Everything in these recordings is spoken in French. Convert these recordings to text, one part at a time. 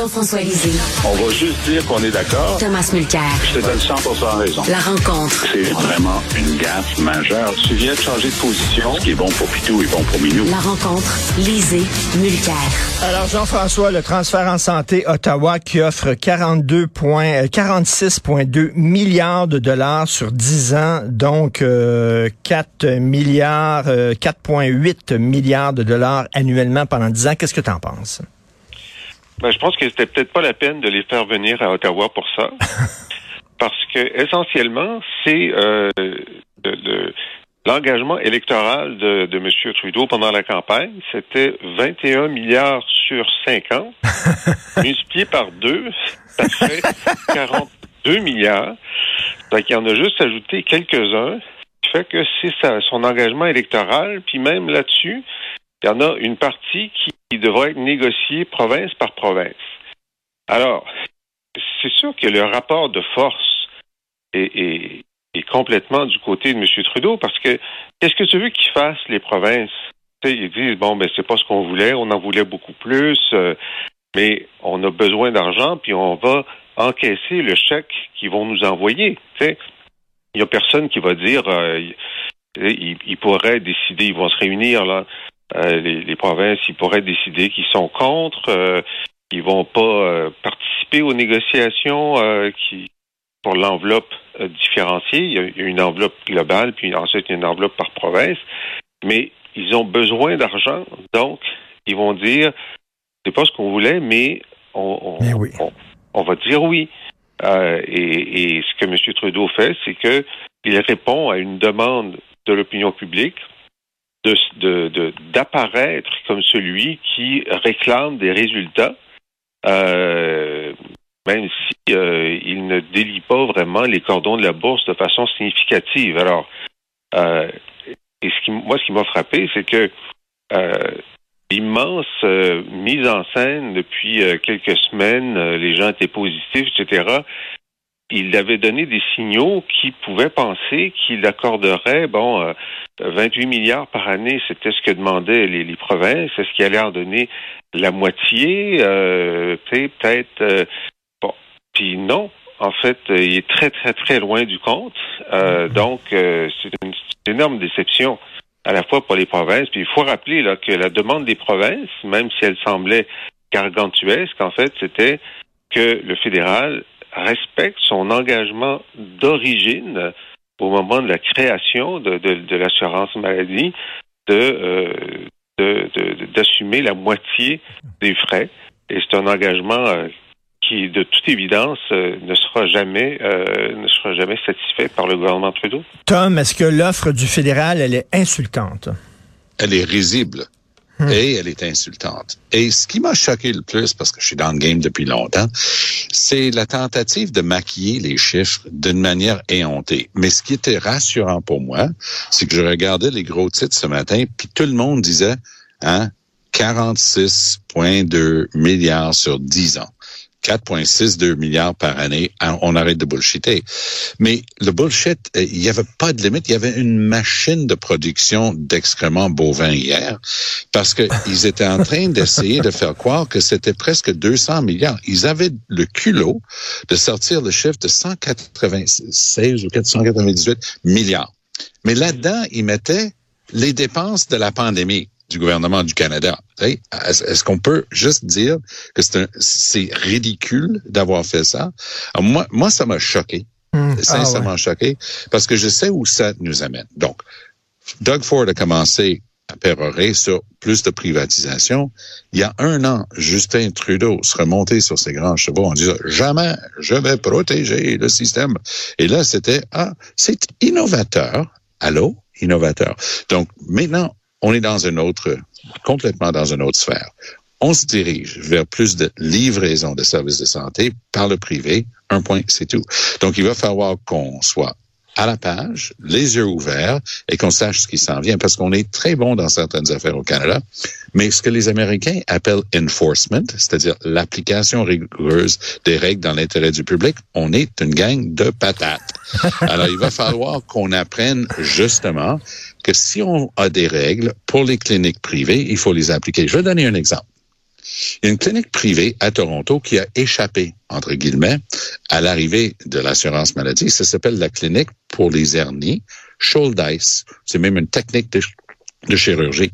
Jean-François Lisée. On va juste dire qu'on est d'accord. Thomas Mulcair. Je te donne 100 raison. La rencontre. C'est vraiment une gaffe majeure. Tu viens de changer de position. Ce qui est bon pour Pitou est bon pour Minou. La rencontre. Lisée. Mulcair. Alors, Jean-François, le transfert en santé Ottawa qui offre 42 points, 46,2 milliards de dollars sur 10 ans, donc euh, 4 milliards, euh, 4,8 milliards de dollars annuellement pendant 10 ans. Qu'est-ce que tu en penses? Ben, je pense que c'était peut-être pas la peine de les faire venir à Ottawa pour ça. parce que essentiellement, c'est euh, le, l'engagement électoral de, de M. Trudeau pendant la campagne, c'était 21 milliards sur 50, multiplié par deux, ça fait 42 milliards. Donc, il en a juste ajouté quelques-uns, qui fait que c'est son engagement électoral, puis même là-dessus, il y en a une partie qui devra être négociée province par province. Alors, c'est sûr que le rapport de force est, complètement du côté de M. Trudeau parce que qu'est-ce que tu veux qu'ils fassent, les provinces? ils disent, bon, ben, c'est pas ce qu'on voulait, on en voulait beaucoup plus, euh, mais on a besoin d'argent, puis on va encaisser le chèque qu'ils vont nous envoyer. Il n'y a personne qui va dire, euh, ils, ils pourraient décider, ils vont se réunir, là, les, les, provinces, ils pourraient décider qu'ils sont contre, euh, qu'ils vont pas euh, participer aux négociations euh, qui pour l'enveloppe euh, différenciée. Il y a une enveloppe globale, puis ensuite une enveloppe par province. Mais ils ont besoin d'argent, donc ils vont dire c'est pas ce qu'on voulait, mais on, on, oui. on, on va dire oui. Et, et, ce que M. Trudeau fait, c'est que il répond à une demande de l'opinion publique de d'apparaître de, comme celui qui réclame des résultats, euh, même si euh, il ne délie pas vraiment les cordons de la bourse de façon significative. Alors, euh, et ce qui, moi, ce qui m'a frappé, c'est que l'immense mise en scène depuis quelques semaines, les gens étaient positifs, etc il avait donné des signaux qui pouvaient penser qu'il accorderait, bon, euh, 28 milliards par année, c'était ce que demandaient les, les provinces. Est-ce qu'il allait en donner la moitié? Euh, peut-être. Euh, bon, puis non. En fait, il est très, très, très loin du compte. Euh, donc, euh, c'est une, une, énorme déception à la fois pour les provinces. Puis il faut rappeler là, que la demande des provinces, même si elle semblait gargantuesque, en fait, c'était que le fédéral respecte son engagement d'origine au moment de la création de, de, de l'assurance maladie de, euh, d'assumer la moitié des frais. Et c'est un engagement euh, qui, de toute évidence, euh, ne sera jamais euh, ne sera jamais satisfait par le gouvernement Trudeau. Tom, est-ce que l'offre du fédéral, elle est insultante? Elle est risible. Et elle est insultante. Et ce qui m'a choqué le plus, parce que je suis dans le game depuis longtemps, c'est la tentative de maquiller les chiffres d'une manière éhontée. Mais ce qui était rassurant pour moi, c'est que je regardais les gros titres ce matin, puis tout le monde disait, hein, 46,2 milliards sur 10 ans. 4,62 milliards par année, on arrête de bullshiter. Mais le bullshit, il n'y avait pas de limite. Il y avait une machine de production d'excréments bovins hier parce qu'ils étaient en train d'essayer de faire croire que c'était presque 200 milliards. Ils avaient le culot de sortir le chiffre de 196 ou 498 milliards. Mais là-dedans, ils mettaient les dépenses de la pandémie du gouvernement du Canada. Est-ce qu'on peut juste dire que c'est ridicule d'avoir fait ça? Alors moi, moi, ça m'a choqué. Mmh. Sincèrement ah ouais. choqué. Parce que je sais où ça nous amène. Donc, Doug Ford a commencé à pérorer sur plus de privatisation. Il y a un an, Justin Trudeau serait monté sur ses grands chevaux en disant jamais je vais protéger le système. Et là, c'était ah, c'est innovateur. Allô, innovateur. Donc maintenant, on est dans une autre, complètement dans une autre sphère. On se dirige vers plus de livraison de services de santé par le privé. Un point, c'est tout. Donc, il va falloir qu'on soit à la page, les yeux ouverts, et qu'on sache ce qui s'en vient, parce qu'on est très bon dans certaines affaires au Canada, mais ce que les Américains appellent enforcement, c'est-à-dire l'application rigoureuse des règles dans l'intérêt du public, on est une gang de patates. Alors, il va falloir qu'on apprenne justement que si on a des règles pour les cliniques privées, il faut les appliquer. Je vais donner un exemple. Il y a une clinique privée à Toronto qui a échappé, entre guillemets, à l'arrivée de l'assurance maladie. Ça s'appelle la clinique pour les hernies, Shouldice. C'est même une technique de, chirurgie.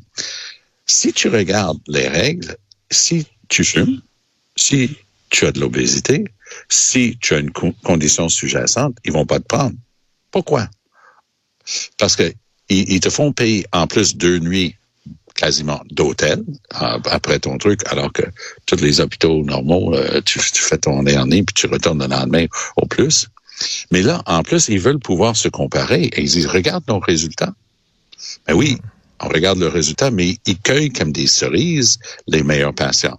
Si tu regardes les règles, si tu fumes, si tu as de l'obésité, si tu as une condition sous-jacente, ils vont pas te prendre. Pourquoi? Parce que ils, te font payer en plus deux nuits quasiment d'hôtel après ton truc, alors que tous les hôpitaux normaux, euh, tu, fais ton dernier puis tu retournes le lendemain au plus. Mais là, en plus, ils veulent pouvoir se comparer et ils disent, regarde nos résultats. Ben oui, on regarde le résultat, mais ils cueillent comme des cerises les meilleurs patients.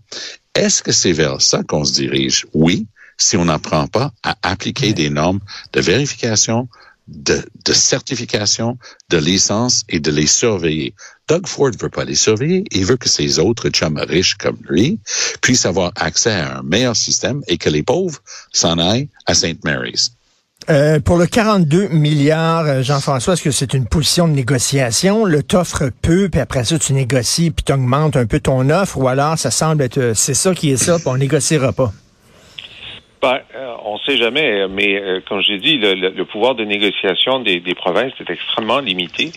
Est-ce que c'est vers ça qu'on se dirige? Oui, si on n'apprend pas à appliquer des normes de vérification, de, certification, de licence et de les surveiller. Doug Ford veut pas les surveiller. Il veut que ces autres chums riches comme lui puissent avoir accès à un meilleur système et que les pauvres s'en aillent à St. Mary's. Euh, pour le 42 milliards, euh, Jean-François, est-ce que c'est une position de négociation? Le t'offre peu, puis après ça, tu négocies, puis tu augmentes un peu ton offre, ou alors ça semble être, euh, c'est ça qui est ça, puis on négociera pas? Ben, on ne sait jamais, mais comme j'ai dit, le, pouvoir de négociation des, provinces est extrêmement limité.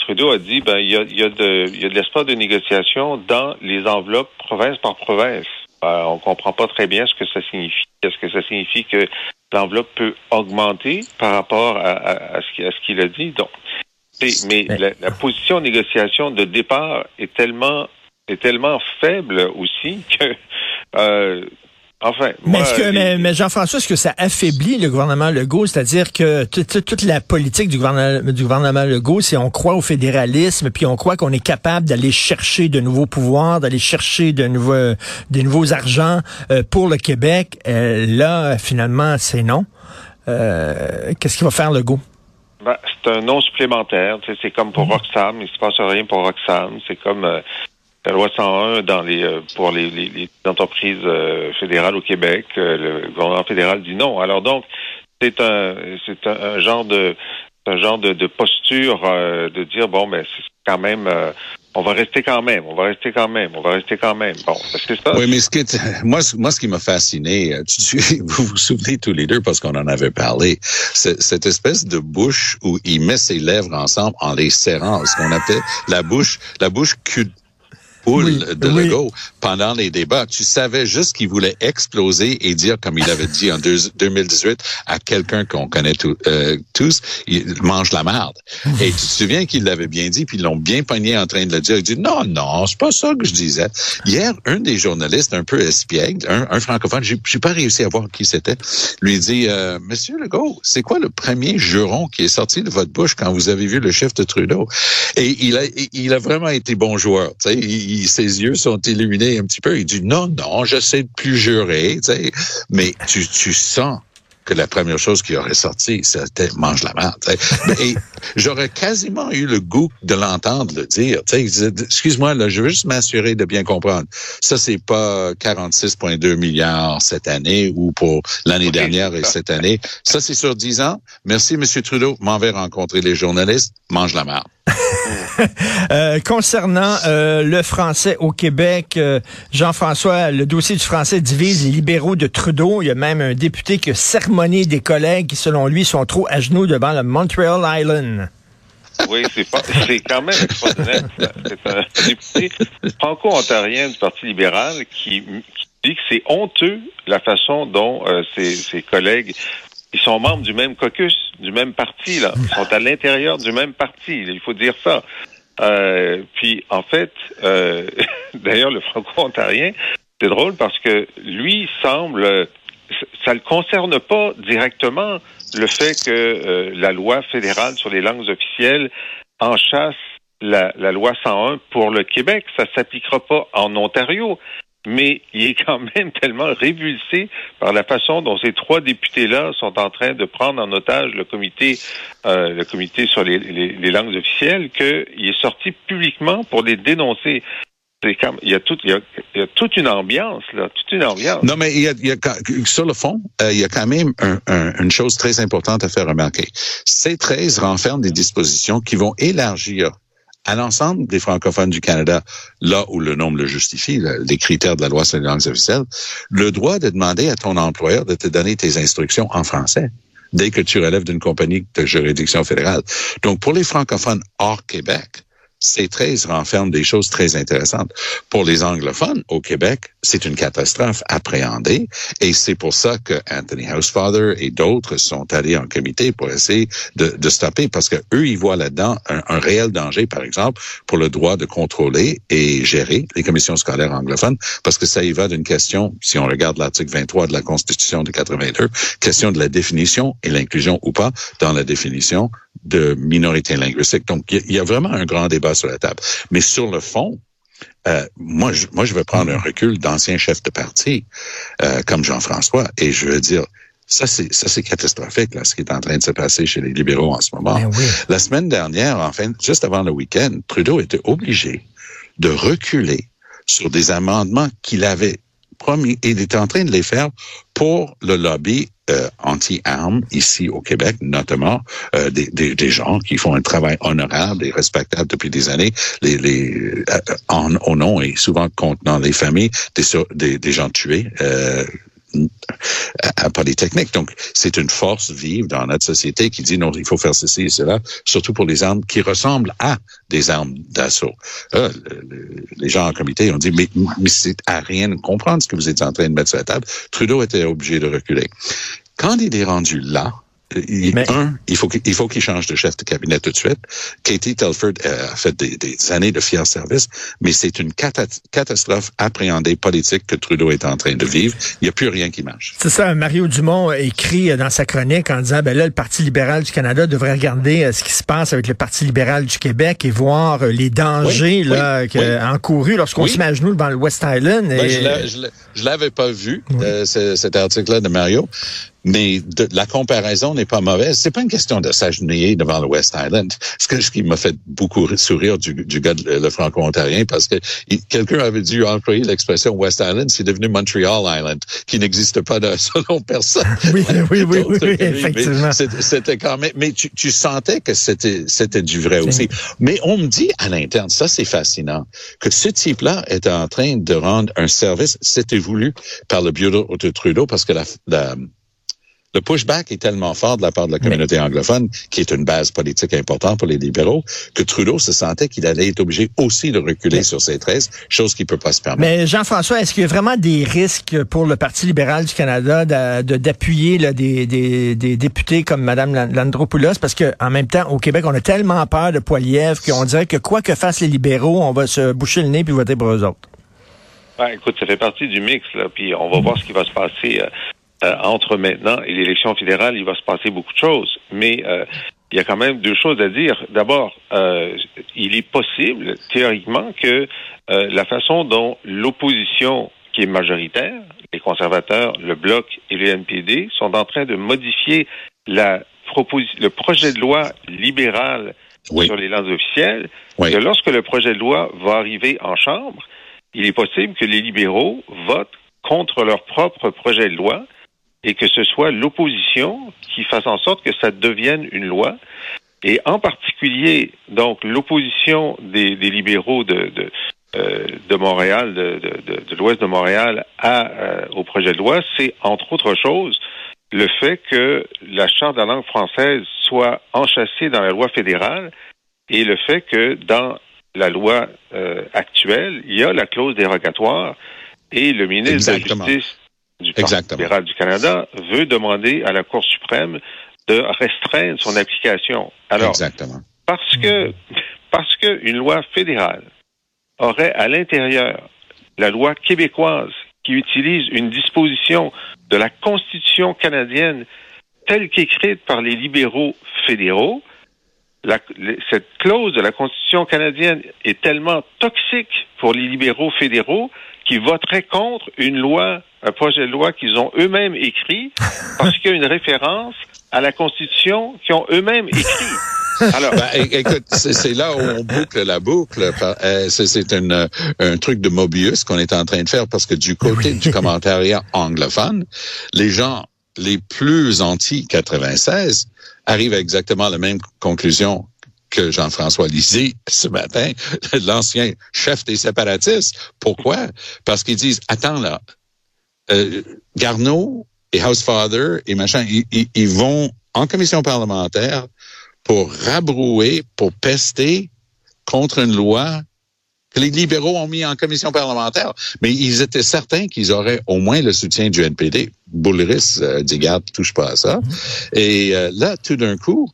Trudeau a dit, ben, il y a, y, a de, y a de l'espace de négociation dans les enveloppes province par province. on comprend pas très bien ce que ça signifie. Est-ce que ça signifie que l'enveloppe peut augmenter par rapport à, ce qu'il a dit? Donc, mais la, position de négociation de départ est tellement est tellement faible aussi que euh, Enfin, mais, mais, mais Jean-François, est-ce que ça affaiblit le gouvernement Legault? C'est-à-dire que toute la politique du gouvernement, du gouvernement Legault, c'est on croit au fédéralisme, puis on croit qu'on est capable d'aller chercher de nouveaux pouvoirs, d'aller chercher de nouveaux, des nouveaux argents euh, pour le Québec. Euh, là, finalement, c'est non. Euh, Qu'est-ce qu'il va faire Legault? Ben, c'est un non supplémentaire. C'est comme pour mmh. Roxham. Il se passe rien pour Roxham. C'est comme euh, la loi 101 dans les euh, pour les, les, entreprises euh, fédérales au Québec, euh, le gouvernement fédéral dit non. Alors donc c'est un c'est un, genre de un genre de, de posture de dire bon ben c'est quand même on va rester quand même, on va rester quand même, on va rester quand même. Bon, c'est ça. Oui, mais ce qui moi, moi, ce qui m'a fasciné, vous vous souvenez tous les deux parce qu'on en avait parlé, cette espèce de bouche où il met ses lèvres ensemble en les serrant, ce qu'on appelle la bouche, la bouche cul de Legault pendant les débats. Tu savais juste qu'il voulait exploser et dire, comme il avait dit en 2018 à quelqu'un qu'on connaît euh, tous, il mange la merde. et tu te souviens qu'il l'avait bien dit, puis ils l'ont bien pogné en train de le dire. Il dit, non, non, c'est pas ça que je disais. Hier, un des journalistes un peu espiègle, un, francophone, j'ai pas réussi à voir qui c'était, lui dit, euh, Monsieur Legault, c'est quoi le premier juron qui est sorti de votre bouche quand vous avez vu le chef de Trudeau? Et il a, il a vraiment été bon joueur. Tu sais, ses yeux sont illuminés un petit peu. Il dit non, non, j'essaie de plus jurer, tu sais. mais tu, tu sens que la première chose qui aurait sorti, c'était mange la merde. Et j'aurais quasiment eu le goût de l'entendre le dire. Excuse-moi, là, je veux juste m'assurer de bien comprendre. Ça, c'est pas 46,2 milliards cette année ou pour l'année dernière et cette année. Ça, c'est sur 10 ans. Merci, Monsieur Trudeau. M'en vais rencontrer les journalistes. Mange la merde. Euh, concernant euh, le français au Québec, euh, Jean-François, le dossier du français divise les libéraux de Trudeau. Il y a même un député qui a sermonné des collègues qui, selon lui, sont trop à genoux devant le Montreal Island. Oui, c'est quand même extraordinaire. C'est un député franco-ontarien du Parti libéral qui, dit que c'est honteux la façon dont ses, ses collègues ils sont membres du même caucus, du même parti, là. Ils sont à l'intérieur du même parti. Il faut dire ça. Euh, puis, en fait, euh, d'ailleurs, le franco-ontarien, c'est drôle parce que lui semble, ça ne concerne pas directement le fait que euh, la loi fédérale sur les langues officielles enchasse la, la loi 101 pour le Québec. Ça s'appliquera pas en Ontario mais il est quand même tellement révulsé par la façon dont ces trois députés-là sont en train de prendre en otage le comité, euh, le comité sur les, langues officielles, qu'il est sorti publiquement pour les dénoncer. il y a toute, il y a, toute une ambiance là, toute une ambiance. Non, mais il y a, il y a sur le fond, euh, il y a quand même un, une chose très importante à faire remarquer. Ces 13 renferment des dispositions qui vont élargir à l'ensemble des francophones du Canada, là où le nombre le justifie, les critères de la loi sur les langues officielles, le droit de demander à ton employeur de te donner tes instructions en français dès que tu relèves d'une compagnie de juridiction fédérale. Donc, pour les francophones hors Québec, ces 13 renferment des choses très intéressantes. Pour les anglophones au Québec, c'est une catastrophe appréhendée et c'est pour ça que Anthony Housefather et d'autres sont allés en comité pour essayer de, stopper parce que eux ils voient là-dedans un, un, réel danger, par exemple, pour le droit de contrôler et gérer les commissions scolaires anglophones parce que ça y va d'une question, si on regarde l'article 23 de la Constitution de 82, question de la définition et l'inclusion ou pas dans la définition de minorité linguistique. Donc, il y, a vraiment un grand débat sur la table. Mais sur le fond, euh, moi, je, moi, je veux prendre un recul d'anciens chefs de parti euh, comme Jean-François et je veux dire, ça c'est ça c'est catastrophique là, ce qui est en train de se passer chez les libéraux en ce moment. Ben oui. La semaine dernière, enfin, juste avant le week-end, Trudeau était obligé de reculer sur des amendements qu'il avait il était en train de les faire pour le lobby euh, anti-armes ici au Québec, notamment euh, des, des, des, gens qui font un travail honorable et respectable depuis des années, les, les euh, en, au nom et souvent contenant les familles des, des, des gens tués. À Polytechnique. Donc, c'est une force vive dans notre société qui dit non, il faut faire ceci et cela, surtout pour les armes qui ressemblent à des armes d'assaut. Euh, les gens en comité ont dit, mais c'est à rien de comprendre ce que vous êtes en train de mettre sur la table. Trudeau était obligé de reculer. Quand il est rendu là, il, mais... Un, il faut qu'il faut qu'il change de chef de cabinet tout de suite. Katie Telford euh, a fait des, des années de fier service, mais c'est une catastrophe appréhendée politique que Trudeau est en train de vivre. Il n'y a plus rien qui marche. C'est ça. Mario Dumont écrit dans sa chronique en disant, ben là, le Parti libéral du Canada devrait regarder euh, ce qui se passe avec le Parti libéral du Québec et voir euh, les dangers oui, là, oui, que, oui. encourus lorsqu'on se met à genoux devant le West Island. Ben, et... Je l'avais pas vu, euh, cet article-là de Mario. Mais de, la comparaison n'est pas mauvaise. C'est pas une question de s'agenouiller devant le West Island. Ce, que, ce qui m'a fait beaucoup sourire du, du gars, de, le franco-ontarien, parce que quelqu'un avait dû employer l'expression West Island, c'est devenu Montreal Island, qui n'existe pas de, selon personne. Oui, oui, oui, oui, oui effectivement. C'était quand même, mais tu, tu sentais que c'était, c'était du vrai aussi. Mais on me dit à l'interne, ça c'est fascinant, que ce type-là est en train de rendre un service, c'était voulu par le bureau de Trudeau, parce que la, la le pushback est tellement fort de la part de la communauté Mais... anglophone, qui est une base politique importante pour les libéraux, que Trudeau se sentait qu'il allait être obligé aussi de reculer Mais... sur ses 13, chose qu'il peut pas se permettre. Mais Jean-François, est-ce qu'il y a vraiment des risques pour le Parti libéral du Canada d'appuyer de, des, des, des, députés comme Mme Landropoulos? Parce que en même temps, au Québec, on a tellement peur de Poiliev qu'on dirait que quoi que fassent les libéraux, on va se boucher le nez puis voter pour eux autres. Ben, écoute, ça fait partie du mix, là, puis on va voir ce qui va se passer. Euh, euh, entre maintenant et l'élection fédérale, il va se passer beaucoup de choses. Mais euh, il y a quand même deux choses à dire. D'abord, euh, il est possible, théoriquement, que la façon dont l'opposition qui est majoritaire, les conservateurs, le Bloc et le NPD, sont en train de modifier la le projet de loi libéral oui. sur les langues officielles, oui. que lorsque le projet de loi va arriver en Chambre, il est possible que les libéraux votent contre leur propre projet de loi et que ce soit l'opposition qui fasse en sorte que ça devienne une loi. Et en particulier, donc, l'opposition des, des, libéraux de, de, euh, de Montréal, de, de, de l'ouest de Montréal à, euh, au projet de loi, c'est, entre autres choses, le fait que la Charte de la langue française soit enchâssée dans la loi fédérale et le fait que dans la loi euh, actuelle, il y a la clause dérogatoire et le ministre Exactement. de la Justice du Parti libéral du Canada veut demander à la Cour suprême de restreindre son application. Alors, Exactement. parce que parce que une loi fédérale aurait à l'intérieur la loi québécoise qui utilise une disposition de la Constitution canadienne telle qu'écrite par les libéraux fédéraux, la, cette clause de la Constitution canadienne est tellement toxique pour les libéraux fédéraux qu'ils voteraient contre une loi, un projet de loi qu'ils ont eux-mêmes écrit parce qu'il y a une référence à la Constitution qu'ils ont eux-mêmes écrit. Alors, ben, écoute, c'est là où on boucle la boucle. Euh, c'est un, un truc de Mobius qu'on est en train de faire parce que du côté du commentariat anglophone, les gens les plus anti-96 arrivent à exactement la même conclusion que Jean-François Lisée ce matin, l'ancien chef des séparatistes. Pourquoi? Parce qu'ils disent, attends là, euh, Garneau et Housefather et machin, ils, ils vont en commission parlementaire pour rabrouer, pour pester contre une loi que les libéraux ont mis en commission parlementaire. Mais ils étaient certains qu'ils auraient au moins le soutien du NPD. Boulris euh, dit, garde, touche pas à ça. Mm-hmm. Et euh, là, tout d'un coup,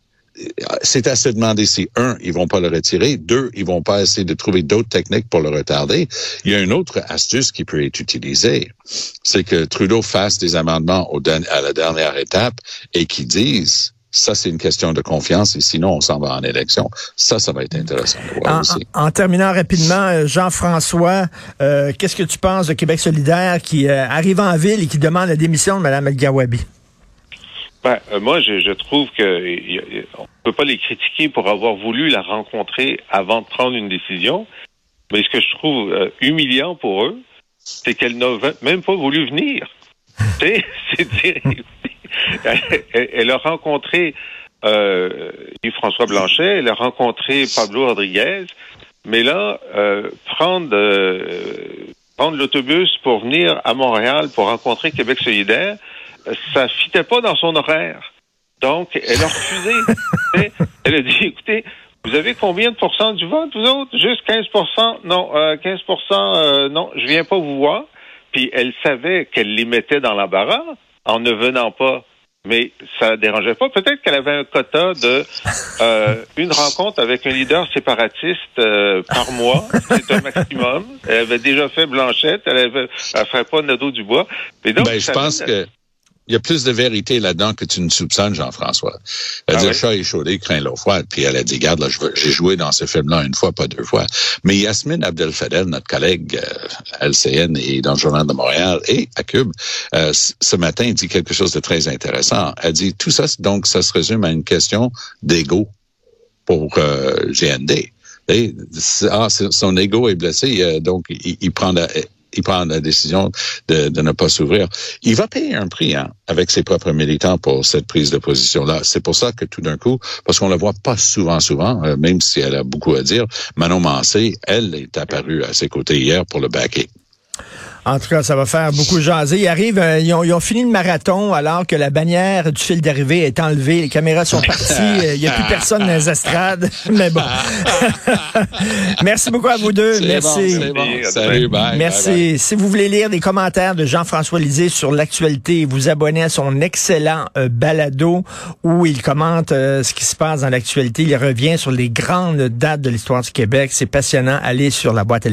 c'est à se demander si, un, ils vont pas le retirer, deux, ils vont pas essayer de trouver d'autres techniques pour le retarder. Il y a une autre astuce qui peut être utilisée, c'est que Trudeau fasse des amendements au, à la dernière étape et qui disent ça, c'est une question de confiance et sinon, on s'en va en élection. Ça, ça va être intéressant de voir en, aussi. En, terminant rapidement, euh, Jean-François, euh, qu'est-ce que tu penses de Québec solidaire qui euh, arrive en ville et qui demande la démission de Mme El-Gawabi? Ben, euh, moi, je, je trouve que on ne peut pas les critiquer pour avoir voulu la rencontrer avant de prendre une décision. Mais ce que je trouve euh, humiliant pour eux, c'est qu'elle n'a même pas voulu venir. c'est elle, elle, a rencontré euh, François Blanchet, elle a rencontré Pablo Rodriguez, mais là, euh, prendre euh, prendre l'autobus pour venir à Montréal pour rencontrer Québec solidaire, ça fitait pas dans son horaire. Donc, elle a refusé. elle a dit, écoutez, vous avez combien de pourcents du vote, vous autres? Juste 15 Non, euh, 15% euh, non, je viens pas vous voir. Puis elle savait qu'elle les mettait dans l'embarras en ne venant pas. Mais ça ne dérangeait pas. Peut-être qu'elle avait un quota de euh, une rencontre avec un leader séparatiste euh, par mois. C'est un maximum. Elle avait déjà fait Blanchette. Elle avait, elle ferait pas Nadeau du bois. Mais donc, ben, je pense que il y a plus de vérité là-dedans que tu ne soupçonnes, Jean-François. Elle ah dit, oui? chat échaudé craint l'eau froide. Puis elle a dit, garde, là, j'ai joué dans ce film-là une fois, pas deux fois. Mais Yasmine Abdel-Fadel, notre collègue euh, LCN et dans le Journal de Montréal et à Cube, euh, ce matin, dit quelque chose de très intéressant. Elle dit, tout ça, donc, ça se résume à une question d'ego pour euh, GND. Et, ah, son ego est blessé, euh, donc il, il prend la, il prend la décision de, ne pas s'ouvrir. Il va payer un prix hein, avec ses propres militants pour cette prise de position-là. C'est pour ça que tout d'un coup, parce qu'on la voit pas souvent, souvent, euh, même si elle a beaucoup à dire, Manon Mancé, elle est apparue à ses côtés hier pour le backer. En tout cas, ça va faire beaucoup jaser. Ils arrivent, euh, ils, ont, ils, ont, fini le marathon alors que la bannière du fil d'arrivée est enlevée. Les caméras sont parties. Euh, il n'y a plus personne dans les estrades. Mais bon. Merci beaucoup à vous deux. Merci. Bon, bon. Salut, bye. Merci. Bye, bye. Si vous voulez lire des commentaires de Jean-François Lisée sur l'actualité, vous abonnez à son excellent euh, balado où il commente euh, ce qui se passe dans l'actualité. Il revient sur les grandes dates de l'histoire du Québec. C'est passionnant. Allez sur la boîte